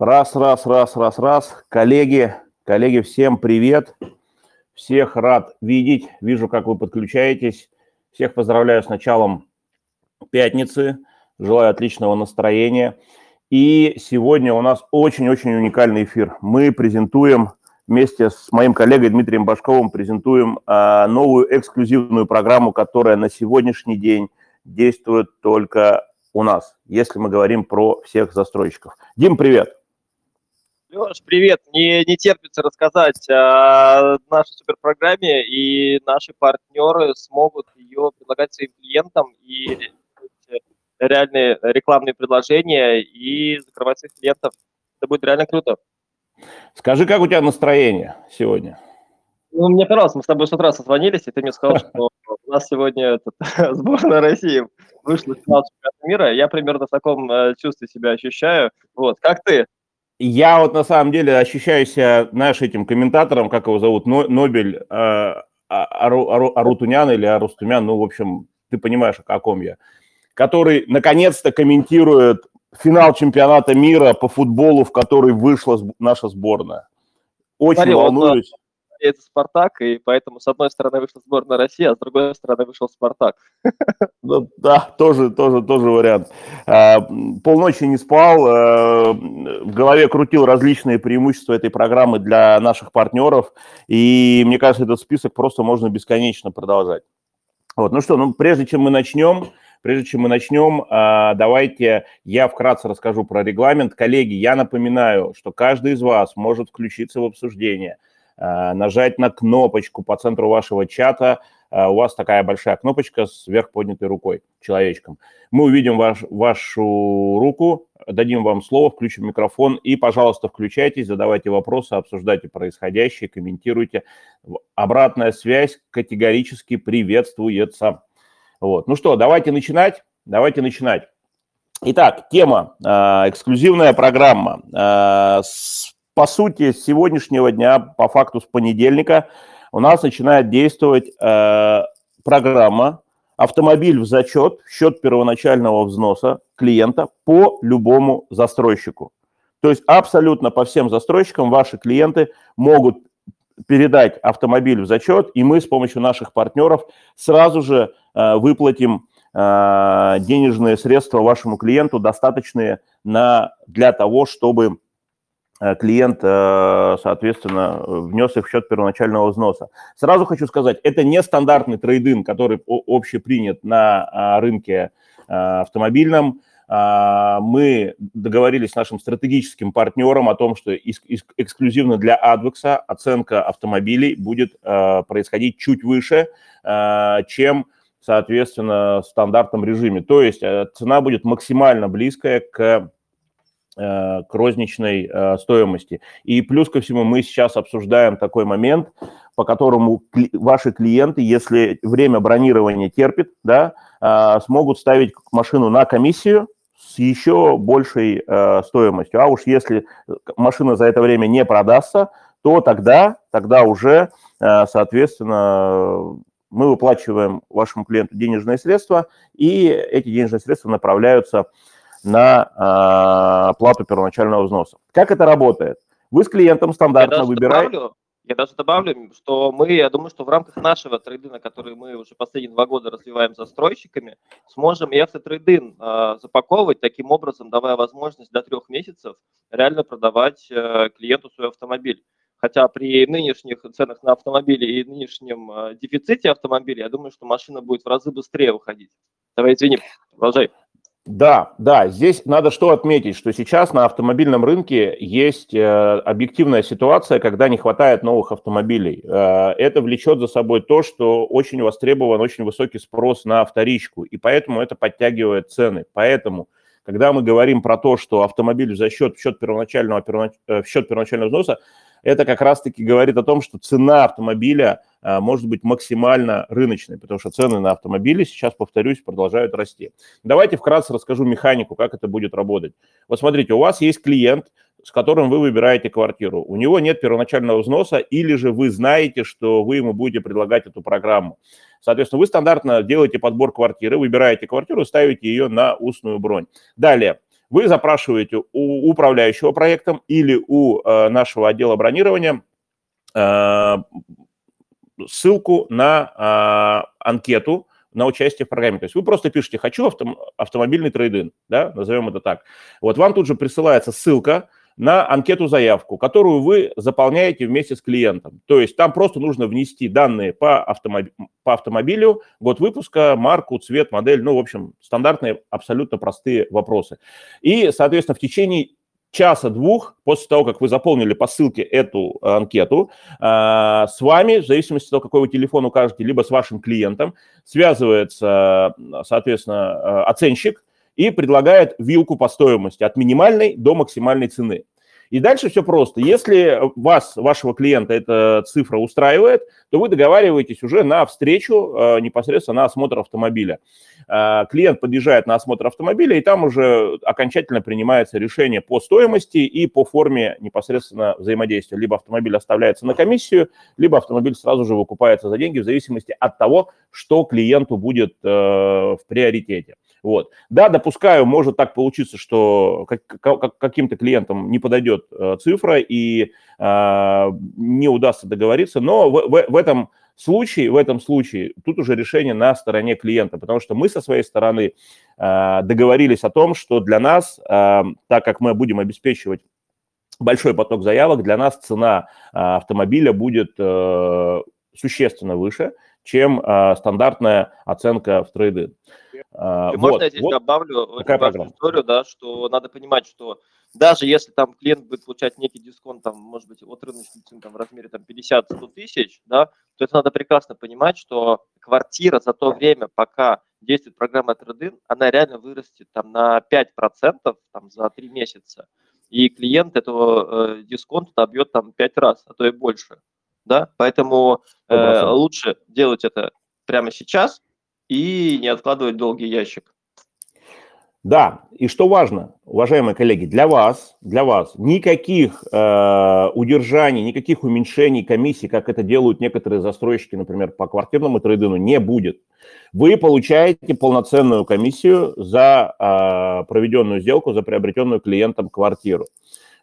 Раз, раз, раз, раз, раз. Коллеги, коллеги, всем привет. Всех рад видеть. Вижу, как вы подключаетесь. Всех поздравляю с началом пятницы. Желаю отличного настроения. И сегодня у нас очень-очень уникальный эфир. Мы презентуем вместе с моим коллегой Дмитрием Башковым презентуем а, новую эксклюзивную программу, которая на сегодняшний день действует только у нас, если мы говорим про всех застройщиков. Дим, привет. Леш, привет. Мне не терпится рассказать о нашей суперпрограмме, и наши партнеры смогут ее предлагать своим клиентам и реальные рекламные предложения и закрывать своих клиентов. Это будет реально круто. Скажи, как у тебя настроение сегодня? Ну, мне понравилось, мы с тобой с утра созвонились, и ты мне сказал, что у нас сегодня этот, сборная России вышла в финал чемпионата мира. Я примерно в таком э, чувстве себя ощущаю. Вот, как ты? Я вот на самом деле ощущаю себя, знаешь, этим комментатором, как его зовут, Нобель э, а, Ару, Ару, Арутунян или Арустумян, ну, в общем, ты понимаешь, о каком я, который наконец-то комментирует финал чемпионата мира по футболу, в который вышла наша сборная. Очень Смотри, волнуюсь. Он, это Спартак, и поэтому с одной стороны вышла сборная России, а с другой стороны вышел Спартак. Ну, да, тоже, тоже, тоже вариант. А, полночи не спал, а, в голове крутил различные преимущества этой программы для наших партнеров, и мне кажется, этот список просто можно бесконечно продолжать. Вот, ну что, ну прежде чем мы начнем, Прежде чем мы начнем, а, давайте я вкратце расскажу про регламент. Коллеги, я напоминаю, что каждый из вас может включиться в обсуждение – Э, нажать на кнопочку по центру вашего чата. Э, у вас такая большая кнопочка с вверх поднятой рукой, человечком. Мы увидим ваш, вашу руку, дадим вам слово, включим микрофон и, пожалуйста, включайтесь, задавайте вопросы, обсуждайте происходящее, комментируйте. Обратная связь категорически приветствуется. Вот. Ну что, давайте начинать. Давайте начинать. Итак, тема, э, эксклюзивная программа. С по сути, с сегодняшнего дня, по факту с понедельника, у нас начинает действовать э, программа «Автомобиль в зачет», счет первоначального взноса клиента по любому застройщику. То есть абсолютно по всем застройщикам ваши клиенты могут передать автомобиль в зачет, и мы с помощью наших партнеров сразу же э, выплатим э, денежные средства вашему клиенту, достаточные на, для того, чтобы клиент, э, соответственно, внес их в счет первоначального взноса. Сразу хочу сказать, это не стандартный трейдинг, который общепринят на а, рынке э, автомобильном. А, мы договорились с нашим стратегическим партнером о том, что эксклюзивно для Advex оценка автомобилей будет происходить чуть выше, чем соответственно, в стандартном режиме. То есть цена будет максимально близкая к Э, к розничной э, стоимости. И плюс ко всему мы сейчас обсуждаем такой момент, по которому ваши клиенты, если время бронирования терпит, да, э, смогут ставить машину на комиссию с еще большей стоимостью. А уж если машина за это время не продастся, то тогда, тогда уже, соответственно, мы выплачиваем вашему клиенту денежные средства, и эти денежные средства направляются на а, оплату первоначального взноса. Как это работает? Вы с клиентом стандартно выбираете... Я даже добавлю, что мы, я думаю, что в рамках нашего трейдина, который мы уже последние два года развиваем застройщиками, сможем и автотрейдин э, запаковывать, таким образом давая возможность до трех месяцев реально продавать э, клиенту свой автомобиль. Хотя при нынешних ценах на автомобили и нынешнем э, дефиците автомобилей, я думаю, что машина будет в разы быстрее выходить. Давай, извини, продолжай. Да, да, здесь надо что отметить, что сейчас на автомобильном рынке есть э, объективная ситуация, когда не хватает новых автомобилей. Э, это влечет за собой то, что очень востребован очень высокий спрос на вторичку, и поэтому это подтягивает цены. Поэтому, когда мы говорим про то, что автомобиль за счет, в счет первоначального, э, в счет первоначального взноса, это как раз-таки говорит о том, что цена автомобиля а, может быть максимально рыночной, потому что цены на автомобили сейчас, повторюсь, продолжают расти. Давайте вкратце расскажу механику, как это будет работать. Вот смотрите, у вас есть клиент, с которым вы выбираете квартиру. У него нет первоначального взноса, или же вы знаете, что вы ему будете предлагать эту программу. Соответственно, вы стандартно делаете подбор квартиры, выбираете квартиру, ставите ее на устную бронь. Далее, вы запрашиваете у управляющего проектом или у э, нашего отдела бронирования э, ссылку на э, анкету на участие в программе. То есть вы просто пишете «хочу автом, автомобильный трейдинг», да, назовем это так. Вот вам тут же присылается ссылка, на анкету-заявку, которую вы заполняете вместе с клиентом. То есть там просто нужно внести данные по, автомоб... по автомобилю, год выпуска, марку, цвет, модель, ну, в общем, стандартные, абсолютно простые вопросы. И, соответственно, в течение часа-двух после того, как вы заполнили по ссылке эту анкету, а, с вами, в зависимости от того, какой вы телефон укажете, либо с вашим клиентом, связывается, соответственно, оценщик, и предлагает вилку по стоимости от минимальной до максимальной цены. И дальше все просто. Если вас, вашего клиента, эта цифра устраивает, то вы договариваетесь уже на встречу э, непосредственно на осмотр автомобиля. Э, клиент подъезжает на осмотр автомобиля, и там уже окончательно принимается решение по стоимости и по форме непосредственно взаимодействия. Либо автомобиль оставляется на комиссию, либо автомобиль сразу же выкупается за деньги в зависимости от того, что клиенту будет э, в приоритете. Вот. Да, допускаю, может так получиться, что каким-то клиентам не подойдет э, цифра и э, не удастся договориться, но в, в, этом случае, в этом случае тут уже решение на стороне клиента, потому что мы со своей стороны э, договорились о том, что для нас, э, так как мы будем обеспечивать большой поток заявок, для нас цена э, автомобиля будет э, существенно выше, чем стандартная оценка в трейдинг. А, И вот, можно я здесь вот добавлю очень важную историю, да, что надо понимать, что даже если там клиент будет получать некий дисконт, там, может быть, от рыночной цены там, в размере там, 50-100 тысяч, да, то это надо прекрасно понимать, что квартира за то время, пока действует программа Трейдин, она реально вырастет там, на 5% там, за 3 месяца. И клиент этого э, дисконта добьет там 5 раз, а то и больше. Да? Поэтому э, лучше делать это прямо сейчас, и не откладывать долгий ящик. Да, и что важно, уважаемые коллеги, для вас, для вас никаких э, удержаний, никаких уменьшений комиссий, как это делают некоторые застройщики, например, по квартирному трейдину, не будет. Вы получаете полноценную комиссию за э, проведенную сделку, за приобретенную клиентом квартиру.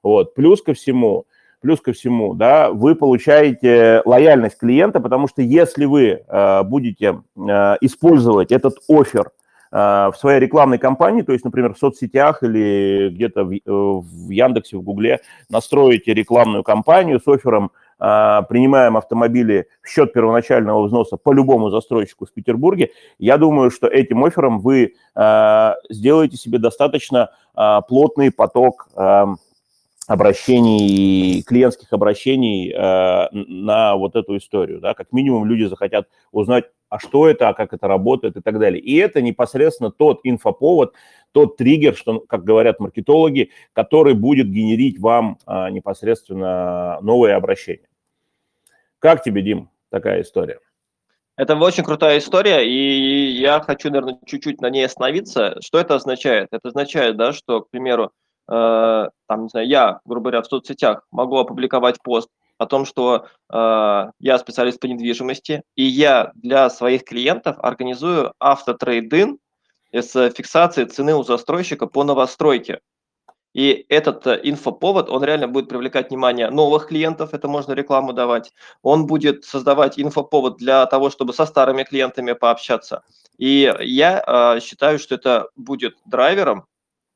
Вот. Плюс ко всему, Плюс ко всему, да, вы получаете лояльность клиента, потому что если вы э, будете э, использовать этот офер э, в своей рекламной кампании, то есть, например, в соцсетях или где-то в, э, в Яндексе, в Гугле, настроите рекламную кампанию с оффером э, принимаем автомобили в счет первоначального взноса по любому застройщику в Петербурге, я думаю, что этим оффером вы э, сделаете себе достаточно э, плотный поток э, обращений, клиентских обращений э, на вот эту историю. Да? Как минимум люди захотят узнать, а что это, а как это работает и так далее. И это непосредственно тот инфоповод, тот триггер, что, как говорят маркетологи, который будет генерить вам э, непосредственно новые обращения. Как тебе, Дим, такая история? Это очень крутая история, и я хочу, наверное, чуть-чуть на ней остановиться. Что это означает? Это означает, да, что, к примеру, там, не знаю, я, грубо говоря, в соцсетях могу опубликовать пост о том, что э, я специалист по недвижимости, и я для своих клиентов организую автотрейдинг с фиксацией цены у застройщика по новостройке. И этот э, инфоповод, он реально будет привлекать внимание новых клиентов, это можно рекламу давать. Он будет создавать инфоповод для того, чтобы со старыми клиентами пообщаться. И я э, считаю, что это будет драйвером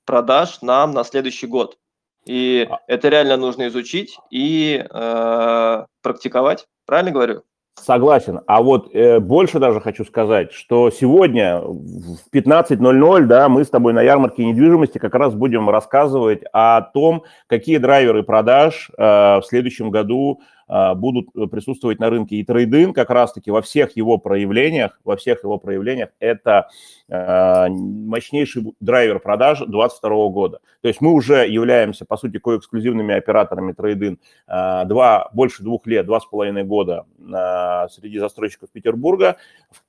продаж нам на следующий год. И а это реально нужно изучить и э, практиковать. Правильно говорю? Согласен. А вот э, больше даже хочу сказать, что сегодня в 15.00 да, мы с тобой на ярмарке недвижимости как раз будем рассказывать о том, какие драйверы продаж э, в следующем году будут присутствовать на рынке. И трейдинг как раз-таки во всех его проявлениях, во всех его проявлениях это а, мощнейший драйвер продаж 2022 года. То есть мы уже являемся, по сути, коэксклюзивными операторами трейдинг а, два, больше двух лет, два с половиной года среди застройщиков Петербурга,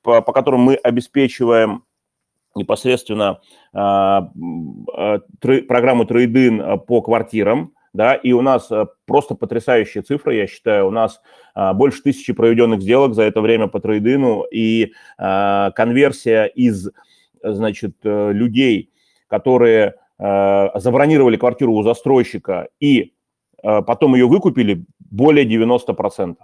по, по которым мы обеспечиваем непосредственно программу трейдин по квартирам, да, и у нас э, просто потрясающие цифры, я считаю, у нас а, больше тысячи проведенных сделок за это время по трейдину, и а, конверсия из, значит, э, людей, которые забронировали квартиру у застройщика и потом ее выкупили, более 90%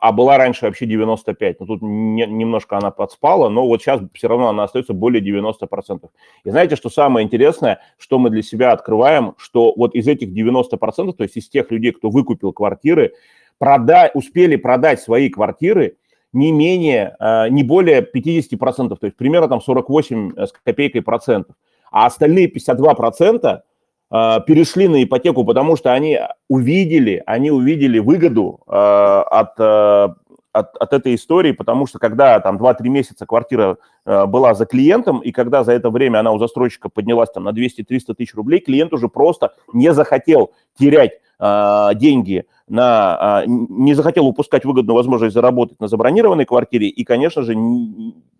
а была раньше вообще 95, но тут не, немножко она подспала, но вот сейчас все равно она остается более 90%. И знаете, что самое интересное, что мы для себя открываем, что вот из этих 90%, то есть из тех людей, кто выкупил квартиры, прода успели продать свои квартиры не менее, а, не более 50%, то есть примерно там 48 с копейкой процентов. А остальные 52% а, перешли на ипотеку, потому что они увидели, они увидели выгоду а, от, а, от, от этой истории, потому что когда там 2-3 месяца квартира была за клиентом, и когда за это время она у застройщика поднялась там на 200-300 тысяч рублей, клиент уже просто не захотел терять деньги на, не захотел упускать выгодную возможность заработать на забронированной квартире, и, конечно же,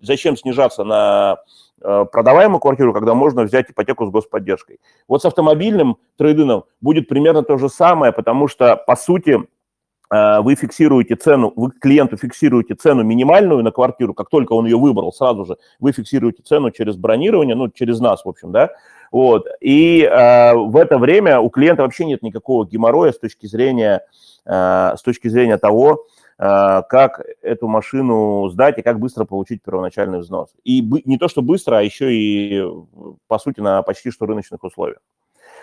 зачем снижаться на Э, продаваемую квартиру, когда можно взять ипотеку с господдержкой. Вот с автомобильным трейдином будет примерно то же самое, потому что, по сути, вы фиксируете цену, вы клиенту фиксируете цену минимальную на квартиру, как только он ее выбрал, сразу же вы фиксируете цену через бронирование, ну, через нас, в общем, да, вот, и э, в это время у клиента вообще нет никакого геморроя с точки зрения, э, с точки зрения того, Э, как эту машину сдать и как быстро получить первоначальный взнос. И не то, что быстро, а еще и, по сути, на почти что рыночных условиях.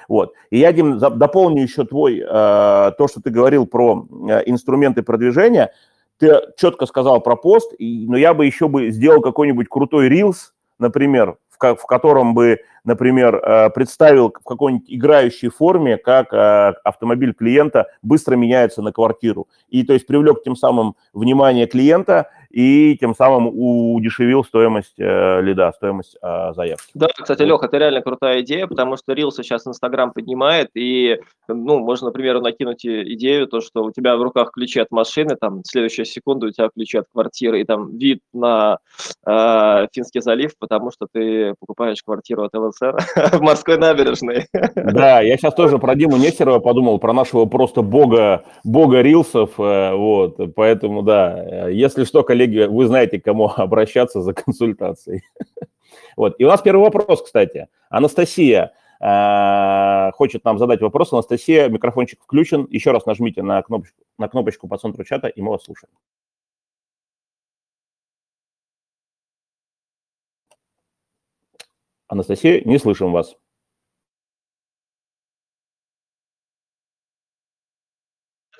Вот. И я, Дим, дополню еще твой, э, то, что ты говорил про э, инструменты продвижения. Ты четко сказал про пост, но я бы еще бы сделал какой-нибудь крутой рилс, например, в котором бы, например, э, представил в какой-нибудь играющей форме, как э, автомобиль клиента быстро меняется на квартиру. И то есть привлек тем самым внимание клиента и тем самым удешевил стоимость э, лида, стоимость э, заявки. Да, кстати, Леха, это реально крутая идея, потому что Рилсы сейчас Инстаграм поднимает, и, ну, можно, например, накинуть идею, то, что у тебя в руках ключи от машины, там, следующая секунда у тебя ключи от квартиры, и там вид на э, Финский залив, потому что ты покупаешь квартиру от ЛСР в морской набережной. Да, я сейчас тоже про Диму Нестерова подумал, про нашего просто бога, бога Рилсов, э, вот, поэтому, да, если что, коллеги, вы знаете, к кому обращаться за консультацией. Вот. И у нас первый вопрос, кстати. Анастасия э, хочет нам задать вопрос. Анастасия, микрофончик включен. Еще раз нажмите на кнопочку, на кнопочку по центру чата, и мы вас слушаем. Анастасия, не слышим вас.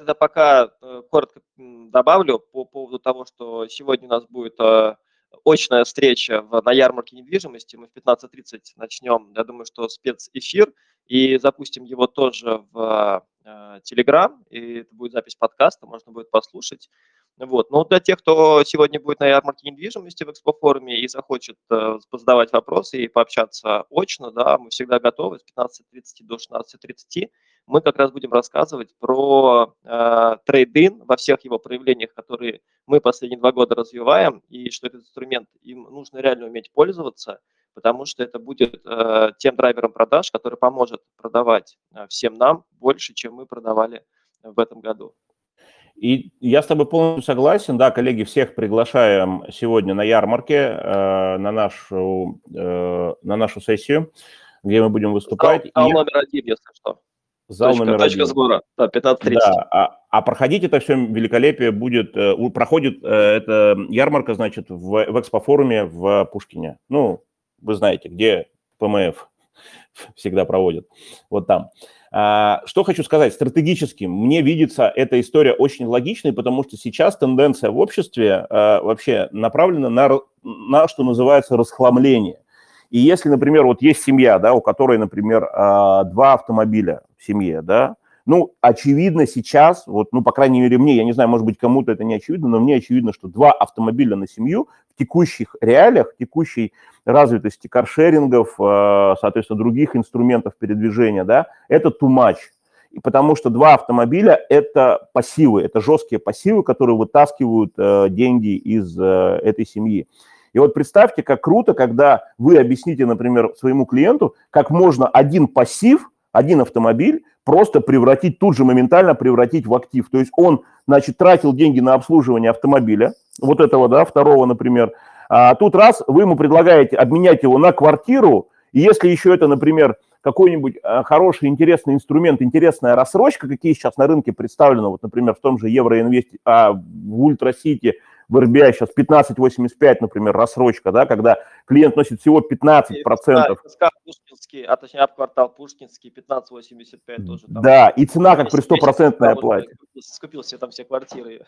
тогда пока э, коротко добавлю по поводу того, что сегодня у нас будет э, очная встреча на ярмарке недвижимости. Мы в 15.30 начнем, я думаю, что спецэфир, и запустим его тоже в Телеграм, э, и это будет запись подкаста, можно будет послушать. Вот. Но для тех, кто сегодня будет на ярмарке недвижимости в экспофоруме и захочет э, задавать вопросы и пообщаться очно, да, мы всегда готовы с 15.30 до 16.30. Мы как раз будем рассказывать про э, трейдин во всех его проявлениях, которые мы последние два года развиваем, и что этот инструмент, им нужно реально уметь пользоваться, потому что это будет э, тем драйвером продаж, который поможет продавать э, всем нам больше, чем мы продавали в этом году. И я с тобой полностью согласен, да, коллеги, всех приглашаем сегодня на ярмарке, э, на, нашу, э, на нашу сессию, где мы будем выступать. Зал, зал номер один, если что. Зал точка, номер точка один. сбора, да, 15.30. Да, а, а проходить это все великолепие будет, э, проходит э, эта ярмарка, значит, в, в экспофоруме в Пушкине. Ну, вы знаете, где ПМФ всегда проводят, вот там. А, что хочу сказать, стратегически мне видится эта история очень логичной, потому что сейчас тенденция в обществе а, вообще направлена на, на, что называется, расхламление. И если, например, вот есть семья, да, у которой, например, а, два автомобиля в семье, да, ну, очевидно сейчас, вот, ну, по крайней мере, мне, я не знаю, может быть, кому-то это не очевидно, но мне очевидно, что два автомобиля на семью в текущих реалиях, в текущей развитости каршерингов, э, соответственно, других инструментов передвижения, да, это too much. И потому что два автомобиля – это пассивы, это жесткие пассивы, которые вытаскивают э, деньги из э, этой семьи. И вот представьте, как круто, когда вы объясните, например, своему клиенту, как можно один пассив, один автомобиль просто превратить, тут же моментально превратить в актив. То есть он, значит, тратил деньги на обслуживание автомобиля, вот этого, да, второго, например, а тут раз вы ему предлагаете обменять его на квартиру, и если еще это, например, какой-нибудь э, хороший, интересный инструмент, интересная рассрочка, какие сейчас на рынке представлены, вот, например, в том же Евроинвесте, а в Ультрасити, в РБА сейчас 15,85, например, рассрочка, да, когда клиент носит всего 15%. процентов. Пушкинский, а точнее, квартал Пушкинский, 15,85 тоже. Там, да, и цена как при стопроцентной оплате. Скупил себе там все квартиры.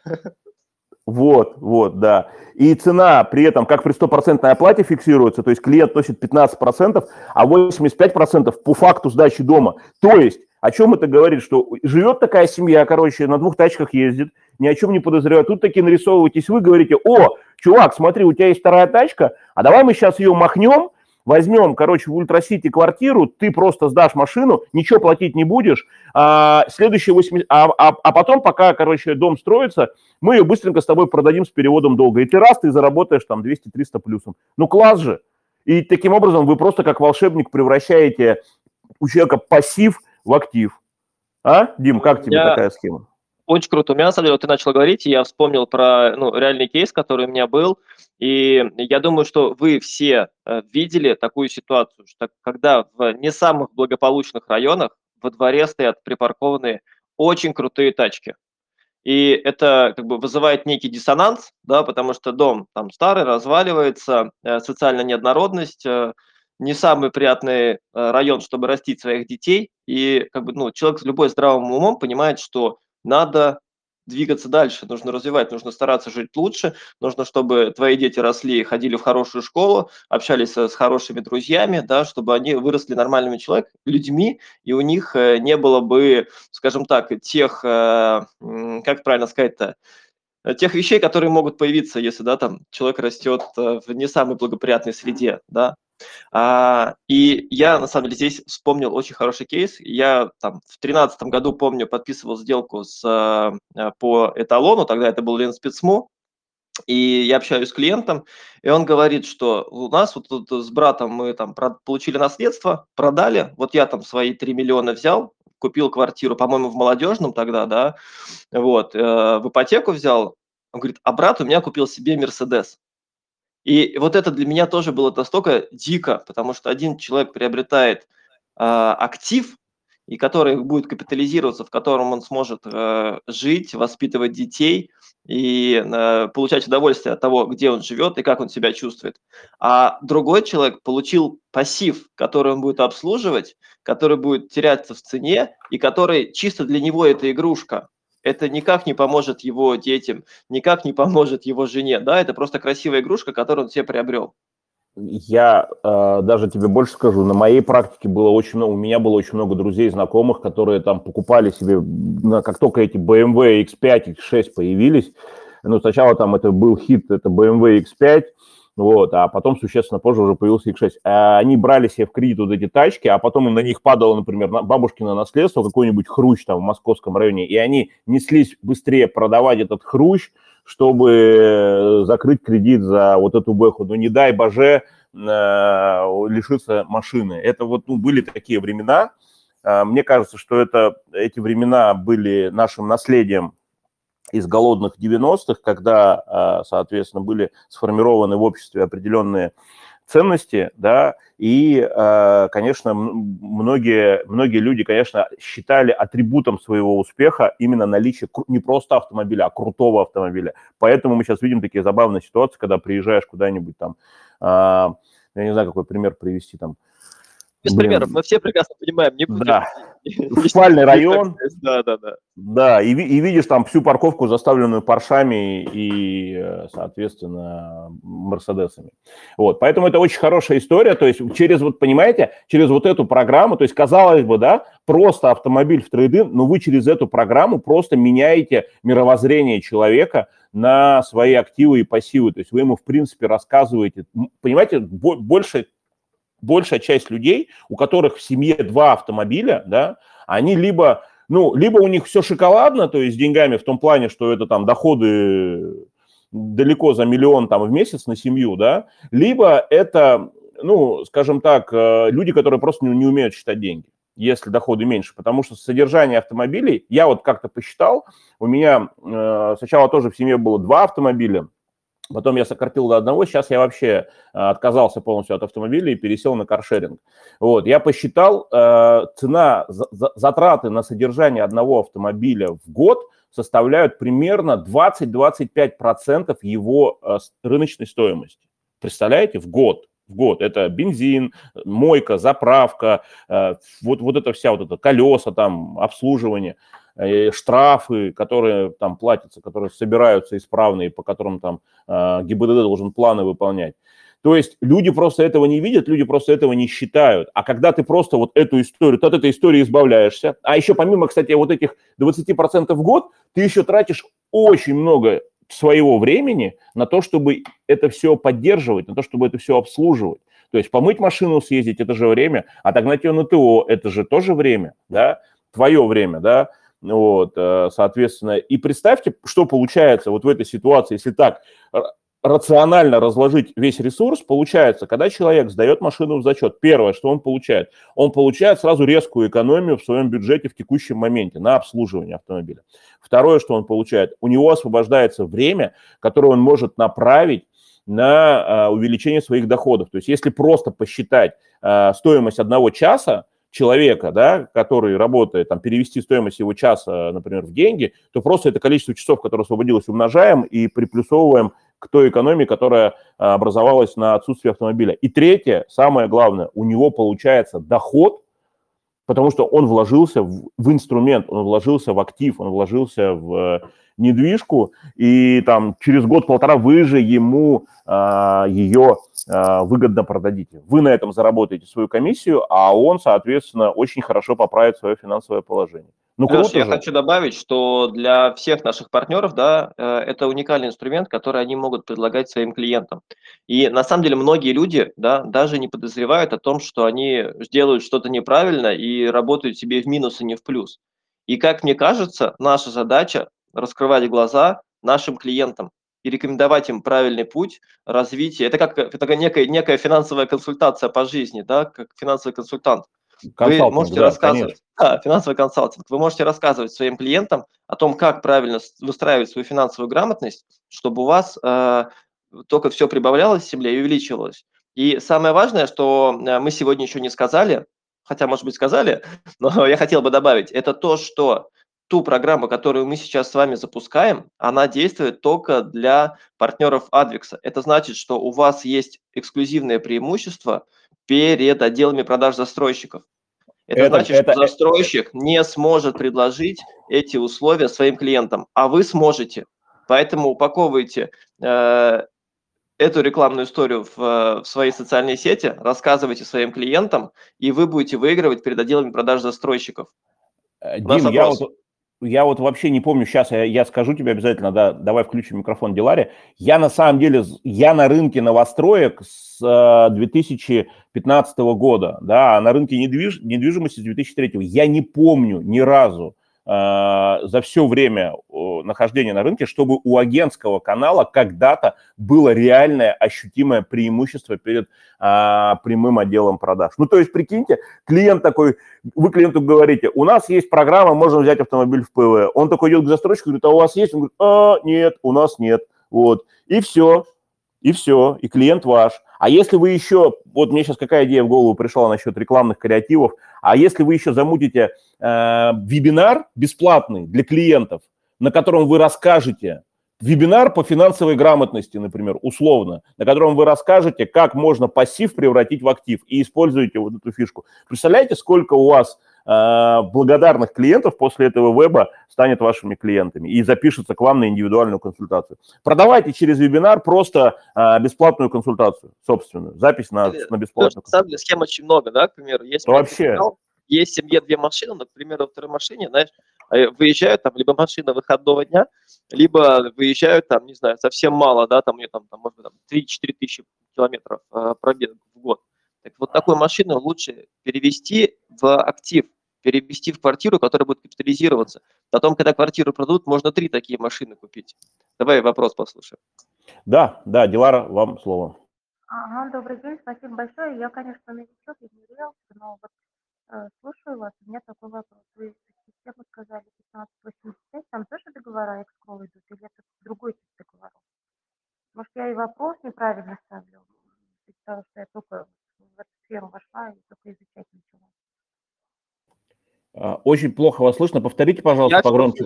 Вот, вот, да. И цена при этом, как при стопроцентной оплате фиксируется, то есть клиент носит 15%, а 85% по факту сдачи дома. То есть, о чем это говорит, что живет такая семья, короче, на двух тачках ездит, ни о чем не подозревает. Тут такие нарисовываетесь вы, говорите, о, чувак, смотри, у тебя есть вторая тачка, а давай мы сейчас ее махнем, возьмем, короче, в Ультрасити квартиру, ты просто сдашь машину, ничего платить не будешь, а, следующие 8, а, а, а потом, пока, короче, дом строится, мы ее быстренько с тобой продадим с переводом долга. И ты раз, ты заработаешь там 200-300 плюсом. Ну, класс же. И таким образом вы просто как волшебник превращаете у человека пассив в актив. А, Дим, как тебе Я... такая схема? Очень круто. У меня, на самом деле, вот ты начал говорить, и я вспомнил про ну, реальный кейс, который у меня был. И я думаю, что вы все э, видели такую ситуацию, что когда в не самых благополучных районах во дворе стоят припаркованные очень крутые тачки. И это как бы вызывает некий диссонанс, да, потому что дом там старый, разваливается, э, социальная неоднородность, э, не самый приятный район, чтобы растить своих детей. И как бы, ну, человек с любой здравым умом понимает, что надо двигаться дальше, нужно развивать, нужно стараться жить лучше, нужно, чтобы твои дети росли, ходили в хорошую школу, общались с хорошими друзьями, да, чтобы они выросли нормальными человек, людьми, и у них э, не было бы, скажем так, тех, э, как правильно сказать-то, тех вещей, которые могут появиться, если, да, там, человек растет э, в не самой благоприятной среде, да, а, и я, на самом деле, здесь вспомнил очень хороший кейс. Я там в 2013 году, помню, подписывал сделку с, а, по эталону, тогда это был Ленспецму, и я общаюсь с клиентом, и он говорит, что у нас вот тут с братом мы там получили наследство, продали, вот я там свои 3 миллиона взял, купил квартиру, по-моему, в молодежном тогда, да, вот, э, в ипотеку взял, он говорит, а брат у меня купил себе Мерседес. И вот это для меня тоже было настолько дико, потому что один человек приобретает э, актив, и который будет капитализироваться, в котором он сможет э, жить, воспитывать детей и э, получать удовольствие от того, где он живет и как он себя чувствует. А другой человек получил пассив, который он будет обслуживать, который будет теряться в цене и который чисто для него это игрушка это никак не поможет его детям, никак не поможет его жене, да, это просто красивая игрушка, которую он себе приобрел. Я э, даже тебе больше скажу, на моей практике было очень много, у меня было очень много друзей, знакомых, которые там покупали себе, как только эти BMW X5, X6 появились, ну, сначала там это был хит, это BMW X5, вот, а потом существенно позже уже появился X6. А они брали себе в кредит вот эти тачки, а потом на них падало, например, бабушкино наследство, какой-нибудь хрущ там в московском районе, и они неслись быстрее продавать этот хрущ, чтобы э, закрыть кредит за вот эту бэху. Ну, не дай боже, э, лишиться машины. Это вот ну, были такие времена. А, мне кажется, что это, эти времена были нашим наследием из голодных 90-х, когда, а, соответственно, были сформированы в обществе определенные ценности, да, и, а, конечно, многие, многие люди, конечно, считали атрибутом своего успеха именно наличие не просто автомобиля, а крутого автомобиля. Поэтому мы сейчас видим такие забавные ситуации, когда приезжаешь куда-нибудь там, а, я не знаю, какой пример привести, там, без Блин. примеров, мы все прекрасно понимаем, не будем. Да. Спальный район. Да, да, да. Да, и, и видишь там всю парковку, заставленную паршами и, э, соответственно, мерседесами. Вот, поэтому это очень хорошая история, то есть через, вот понимаете, через вот эту программу, то есть казалось бы, да, просто автомобиль в трейдинг, но вы через эту программу просто меняете мировоззрение человека на свои активы и пассивы, то есть вы ему, в принципе, рассказываете, понимаете, больше большая часть людей, у которых в семье два автомобиля, да, они либо, ну, либо у них все шоколадно, то есть с деньгами в том плане, что это там доходы далеко за миллион там в месяц на семью, да, либо это, ну, скажем так, э, люди, которые просто не, не умеют считать деньги если доходы меньше, потому что содержание автомобилей, я вот как-то посчитал, у меня э, сначала тоже в семье было два автомобиля, Потом я сократил до одного, сейчас я вообще отказался полностью от автомобиля и пересел на каршеринг. Вот, я посчитал, цена, затраты на содержание одного автомобиля в год составляют примерно 20-25% его рыночной стоимости. Представляете, в год в год. Это бензин, мойка, заправка, э, вот, вот это вся вот это колеса, там, обслуживание, э, штрафы, которые там платятся, которые собираются исправные, по которым там э, ГИБДД должен планы выполнять. То есть люди просто этого не видят, люди просто этого не считают. А когда ты просто вот эту историю, ты от этой истории избавляешься, а еще помимо, кстати, вот этих 20% в год, ты еще тратишь очень много своего времени на то, чтобы это все поддерживать, на то, чтобы это все обслуживать. То есть помыть машину, съездить – это же время, отогнать ее на ТО – это же тоже время, да, твое время, да, вот, э, соответственно. И представьте, что получается вот в этой ситуации, если так рационально разложить весь ресурс, получается, когда человек сдает машину в зачет, первое, что он получает, он получает сразу резкую экономию в своем бюджете в текущем моменте на обслуживание автомобиля. Второе, что он получает, у него освобождается время, которое он может направить на а, увеличение своих доходов. То есть если просто посчитать стоимость одного часа, человека, да, который работает, там, перевести стоимость его часа, например, в деньги, то просто это количество часов, которое освободилось, умножаем и приплюсовываем к той экономии, которая а, образовалась на отсутствии автомобиля. И третье, самое главное, у него получается доход, потому что он вложился в, в инструмент, он вложился в актив, он вложился в недвижку, и там через год-полтора вы же ему а, ее выгодно продадите. Вы на этом заработаете свою комиссию, а он, соответственно, очень хорошо поправит свое финансовое положение. Ну, Леш, я же. хочу добавить, что для всех наших партнеров, да, э, это уникальный инструмент, который они могут предлагать своим клиентам. И на самом деле многие люди, да, даже не подозревают о том, что они сделают что-то неправильно и работают себе в минус, и не в плюс. И как мне кажется, наша задача раскрывать глаза нашим клиентам и рекомендовать им правильный путь развития. Это как это некая, некая финансовая консультация по жизни, да, как финансовый консультант. Вы можете да, рассказывать, да, финансовый консалтинг, вы можете рассказывать своим клиентам о том, как правильно выстраивать свою финансовую грамотность, чтобы у вас э, только все прибавлялось в земле и увеличивалось. И самое важное, что э, мы сегодня еще не сказали, хотя, может быть, сказали, но я хотел бы добавить, это то, что ту программу, которую мы сейчас с вами запускаем, она действует только для партнеров Advix. Это значит, что у вас есть эксклюзивное преимущество перед отделами продаж застройщиков. Это, это значит, это, что застройщик не сможет предложить эти условия своим клиентам, а вы сможете. Поэтому упаковывайте э, эту рекламную историю в, в свои социальные сети, рассказывайте своим клиентам, и вы будете выигрывать перед отделами продаж застройщиков. Э, Дим, я вот, я вот вообще не помню, сейчас я, я скажу тебе обязательно, да, давай включим микрофон Диларе. Я на самом деле, я на рынке новостроек с э, 2015 года, да, а на рынке недвиж, недвижимости с 2003. Я не помню ни разу, Э, за все время нахождения на рынке, чтобы у агентского канала когда-то было реальное ощутимое преимущество перед а, прямым отделом продаж. Ну, то есть, прикиньте, клиент такой, вы клиенту говорите, у нас есть программа, можно взять автомобиль в ПВ. Он такой идет к застройщику, говорит, а у вас есть? Он говорит, а, нет, у нас нет. Вот. И все, и все, и клиент ваш. А если вы еще, вот мне сейчас какая идея в голову пришла насчет рекламных креативов, а если вы еще замутите э, вебинар бесплатный для клиентов, на котором вы расскажете, вебинар по финансовой грамотности, например, условно, на котором вы расскажете, как можно пассив превратить в актив и используете вот эту фишку. Представляете, сколько у вас э, благодарных клиентов после этого веба станет вашими клиентами и запишется к вам на индивидуальную консультацию. Продавайте через вебинар просто э, бесплатную консультацию, собственную, запись на, на бесплатную. На самом деле схем очень много, да, к примеру. Есть Вообще. Есть в семье две машины, примеру, во второй машине, знаешь, э, выезжают там либо машина выходного дня, либо выезжают там, не знаю, совсем мало, да, там у нее там, там может быть, там 3-4 тысячи километров э, пробег в год. Так вот такую машину лучше перевести в актив, перевести в квартиру, которая будет капитализироваться. Потом, когда квартиру продадут, можно три такие машины купить. Давай вопрос послушаем. Да, да, Дилара, вам слово. Ага, добрый день, спасибо большое. Я, конечно, новичок, я не риэлтор, но вот Э, слушаю вас. У меня такой вопрос. Вы систему сказали 1585, там тоже договора экскролл идут или это другой тип договоров? Может, я правильно ставлю? Потому что я только в эту сферу вошла и только изучать начала. А, очень плохо вас слышно. Повторите, пожалуйста, Я погромче.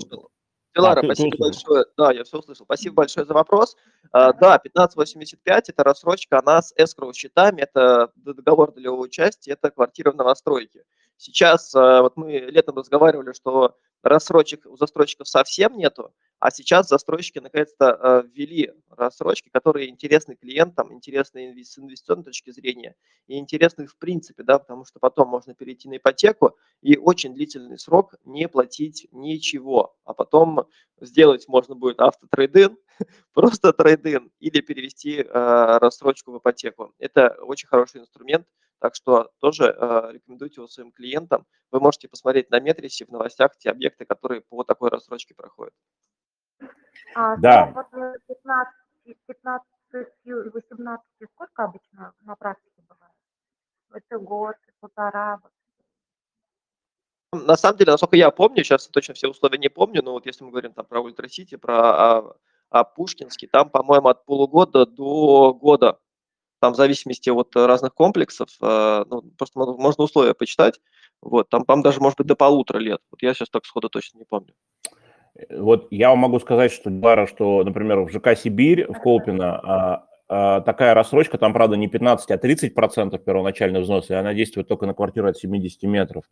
Дилара, А, ты- ты спасибо услышал. большое. Да, я все услышал. Спасибо большое за вопрос. А, Да, 1585 – это рассрочка, она с escrow счетами, это договор долевого участия, это квартира в новостройке. Сейчас, а, вот мы летом разговаривали, что рассрочек у застройщиков совсем нету, а сейчас застройщики наконец-то а, ввели рассрочки, которые интересны клиентам, интересны с инвестиционной точки зрения и интересны в принципе, да, потому что потом можно перейти на ипотеку и очень длительный срок не платить ничего, а потом сделать можно будет автотрейдинг, просто трейдинг или перевести э, рассрочку в ипотеку. Это очень хороший инструмент, так что тоже э, рекомендуйте его своим клиентам. Вы можете посмотреть на Метрисе в новостях те объекты, которые по такой рассрочке проходят. А Да. срок вот э, 15, 15 и 18 сколько обычно на практике бывает? Это год, полтора, вот. На самом деле, насколько я помню, сейчас точно все условия не помню, но вот если мы говорим там про Ультра-Сити, про а, а, Пушкинский, там, по-моему, от полугода до года. Там в зависимости от разных комплексов, э, ну, просто мо- можно условия почитать, вот, там, там даже может быть до полутора лет. Вот я сейчас так сходу точно не помню. Вот я вам могу сказать, что, Дара, что, например, в ЖК «Сибирь» в Колпино а, а, такая рассрочка, там, правда, не 15, а 30 процентов первоначальный взнос, и она действует только на квартиру от 70 метров.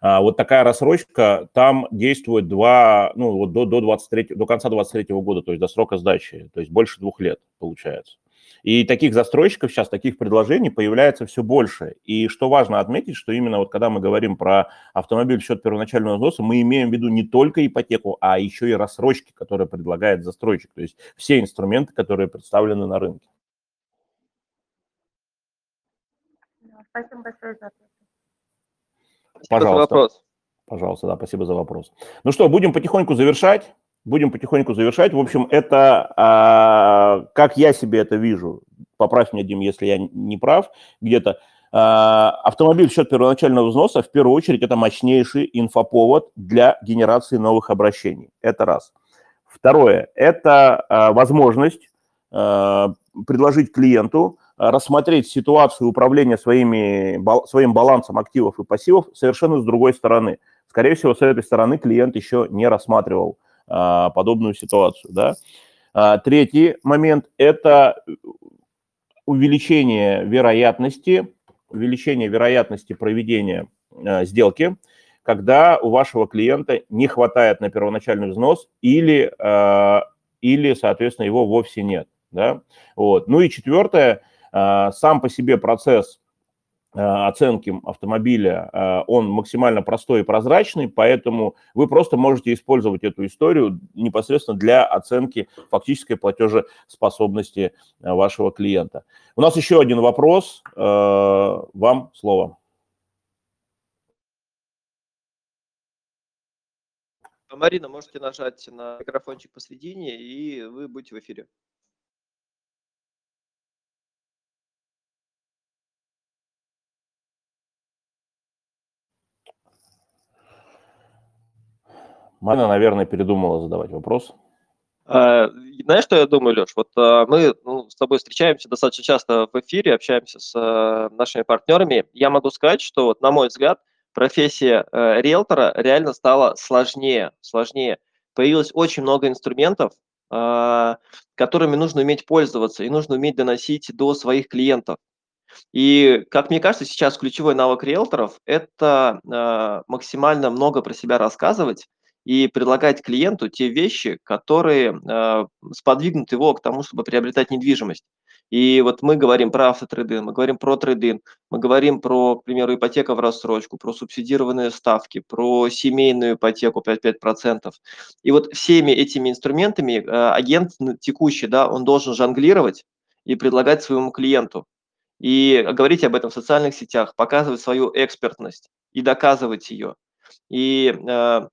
А, вот такая рассрочка там действует два, ну, вот до, до, 23, до конца 23 года, то есть до срока сдачи, то есть больше двух лет получается. И таких застройщиков сейчас, таких предложений появляется все больше. И что важно отметить, что именно вот когда мы говорим про автомобиль в счет первоначального взноса, мы имеем в виду не только ипотеку, а еще и рассрочки, которые предлагает застройщик. То есть все инструменты, которые представлены на рынке. Спасибо большое за ответ. Спасибо за Пожалуйста. вопрос. Пожалуйста, да, спасибо за вопрос. Ну что, будем потихоньку завершать. Будем потихоньку завершать. В общем, это, а, как я себе это вижу, поправь меня, Дим, если я не прав, где-то, а, автомобиль в счет первоначального взноса, в первую очередь, это мощнейший инфоповод для генерации новых обращений. Это раз. Второе, это а, возможность а, предложить клиенту рассмотреть ситуацию управления своими, своим балансом активов и пассивов совершенно с другой стороны. Скорее всего, с этой стороны клиент еще не рассматривал а, подобную ситуацию. Да? А, Третий момент – это увеличение вероятности, увеличение вероятности проведения а, сделки, когда у вашего клиента не хватает на первоначальный взнос или, или соответственно, его вовсе нет. Да? Вот. Ну и четвертое, сам по себе процесс оценки автомобиля, а, он максимально простой и прозрачный, поэтому вы просто можете использовать эту историю непосредственно для оценки фактической платежеспособности а, вашего клиента. У нас еще один вопрос. Вам слово. Марина, можете нажать на микрофончик посредине, и вы будете в эфире. Марина, наверное, передумала задавать вопрос. А, Знаешь, что я думаю, Леш? Вот а, мы ну, с тобой встречаемся достаточно часто в эфире, общаемся с а, нашими партнерами. Я могу сказать, что, вот, на мой взгляд, профессия э, риэлтора реально стала сложнее, сложнее. Появилось очень много инструментов, а, которыми нужно уметь пользоваться и нужно уметь доносить до своих клиентов. И, как мне кажется, сейчас ключевой навык риэлторов – это максимально много про себя рассказывать и предлагать клиенту те вещи, которые а, сподвигнут его к тому, чтобы приобретать недвижимость. И вот мы говорим про автотрейдинг, мы говорим про трейдинг, мы говорим про, к примеру, ипотека в рассрочку, про субсидированные ставки, про семейную ипотеку 5-5%. И вот всеми этими инструментами а, агент ну, текущий, да, он должен жонглировать и предлагать своему клиенту. И говорить об этом в социальных сетях, показывать свою экспертность и доказывать ее. И э,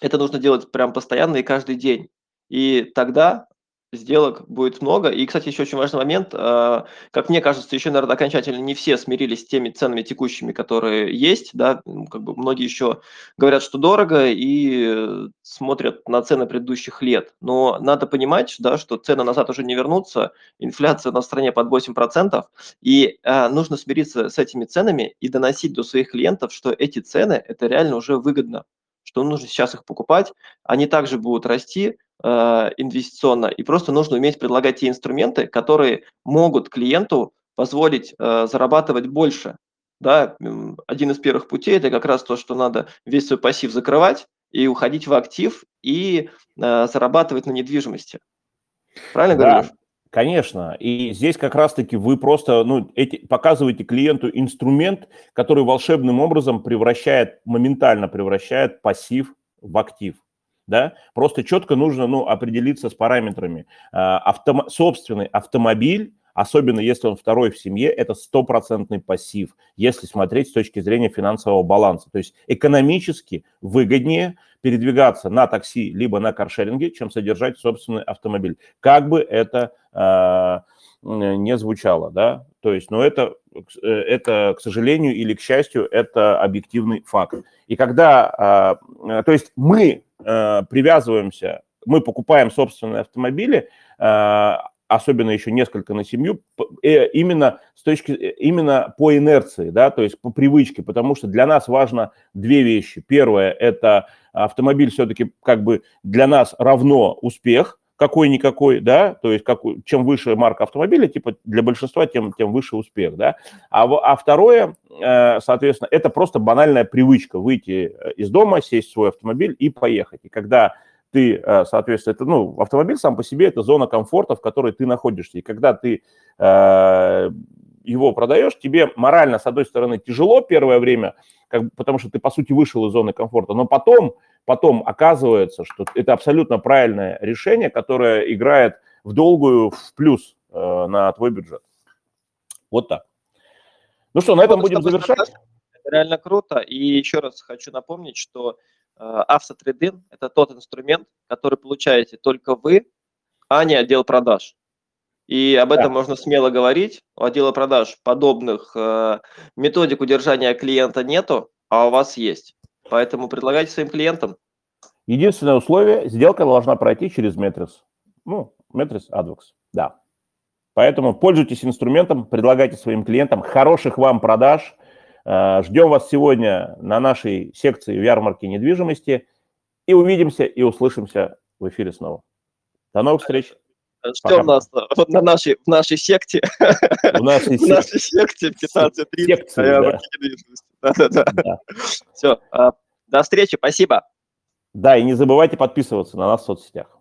это нужно делать прям постоянно и каждый день. И тогда сделок будет много. И, кстати, еще очень важный момент. А, как мне кажется, еще, наверное, окончательно не все смирились с теми ценами текущими, которые есть. Да? Как бы многие еще говорят, что дорого и смотрят на цены предыдущих лет. Но надо понимать, да, что цены назад уже не вернутся. Инфляция на стране под 8%. И а, нужно смириться с этими ценами и доносить до своих клиентов, что эти цены – это реально уже выгодно что нужно сейчас их покупать, они также будут расти, Э, инвестиционно, и просто нужно уметь предлагать те инструменты, которые могут клиенту позволить э, зарабатывать больше. Да, один из первых путей это как раз то, что надо весь свой пассив закрывать и уходить в актив и э, зарабатывать на недвижимости. Правильно да. говоришь? Конечно. И здесь как раз-таки вы просто ну, эти, показываете клиенту инструмент, который волшебным образом превращает, моментально превращает пассив в актив да, просто четко нужно, ну, определиться с параметрами. А, Автом... Собственный автомобиль, особенно если он второй в семье, это стопроцентный пассив, если смотреть с точки зрения финансового баланса. То есть экономически выгоднее передвигаться на такси либо на каршеринге, чем содержать собственный автомобиль. Как бы это не звучало, да, то есть, но это, э, это, к сожалению или к счастью, это объективный факт. И когда, э, то есть мы э, привязываемся, мы покупаем собственные автомобили, э, особенно еще несколько на семью, э, именно с точки, именно по инерции, да, то есть по привычке, потому что для нас важно две вещи. Первое – это автомобиль все-таки как бы для нас равно успех, какой-никакой, да, то есть как, чем выше марка автомобиля, типа для большинства, тем, тем выше успех, да. А, а второе, э, соответственно, это просто банальная привычка выйти э, из дома, сесть в свой автомобиль и поехать. И когда ты, э, соответственно, это, ну, автомобиль сам по себе это зона комфорта, в которой ты находишься. И когда ты его продаешь, тебе морально, с одной стороны, тяжело первое время, как, потому что ты, по сути, вышел из зоны комфорта, но потом потом оказывается, что это абсолютно правильное решение, которое играет в долгую в плюс э, на твой бюджет. Вот так. Ну что, на этом ну, будем завершать. Это реально круто. И еще раз хочу напомнить, что э, автотрейдинг – это тот инструмент, который получаете только вы, а не отдел продаж. И об этом да. можно смело говорить. У отдела продаж подобных э, методик удержания клиента нету, а у вас есть. Поэтому предлагайте своим клиентам. Единственное условие, сделка должна пройти через Метрис. Ну, Метрис Advox, да. Поэтому пользуйтесь инструментом, предлагайте своим клиентам хороших вам продаж. Э, ждем вас сегодня на нашей секции в ярмарке недвижимости. И увидимся и услышимся в эфире снова. До новых встреч. Ждем Пока. нас вот на нашей, в нашей секте. В нашей, в нашей секте 15.30. Да. Да, да, да. Все, а, до встречи, спасибо. Да, и не забывайте подписываться на нас в соцсетях.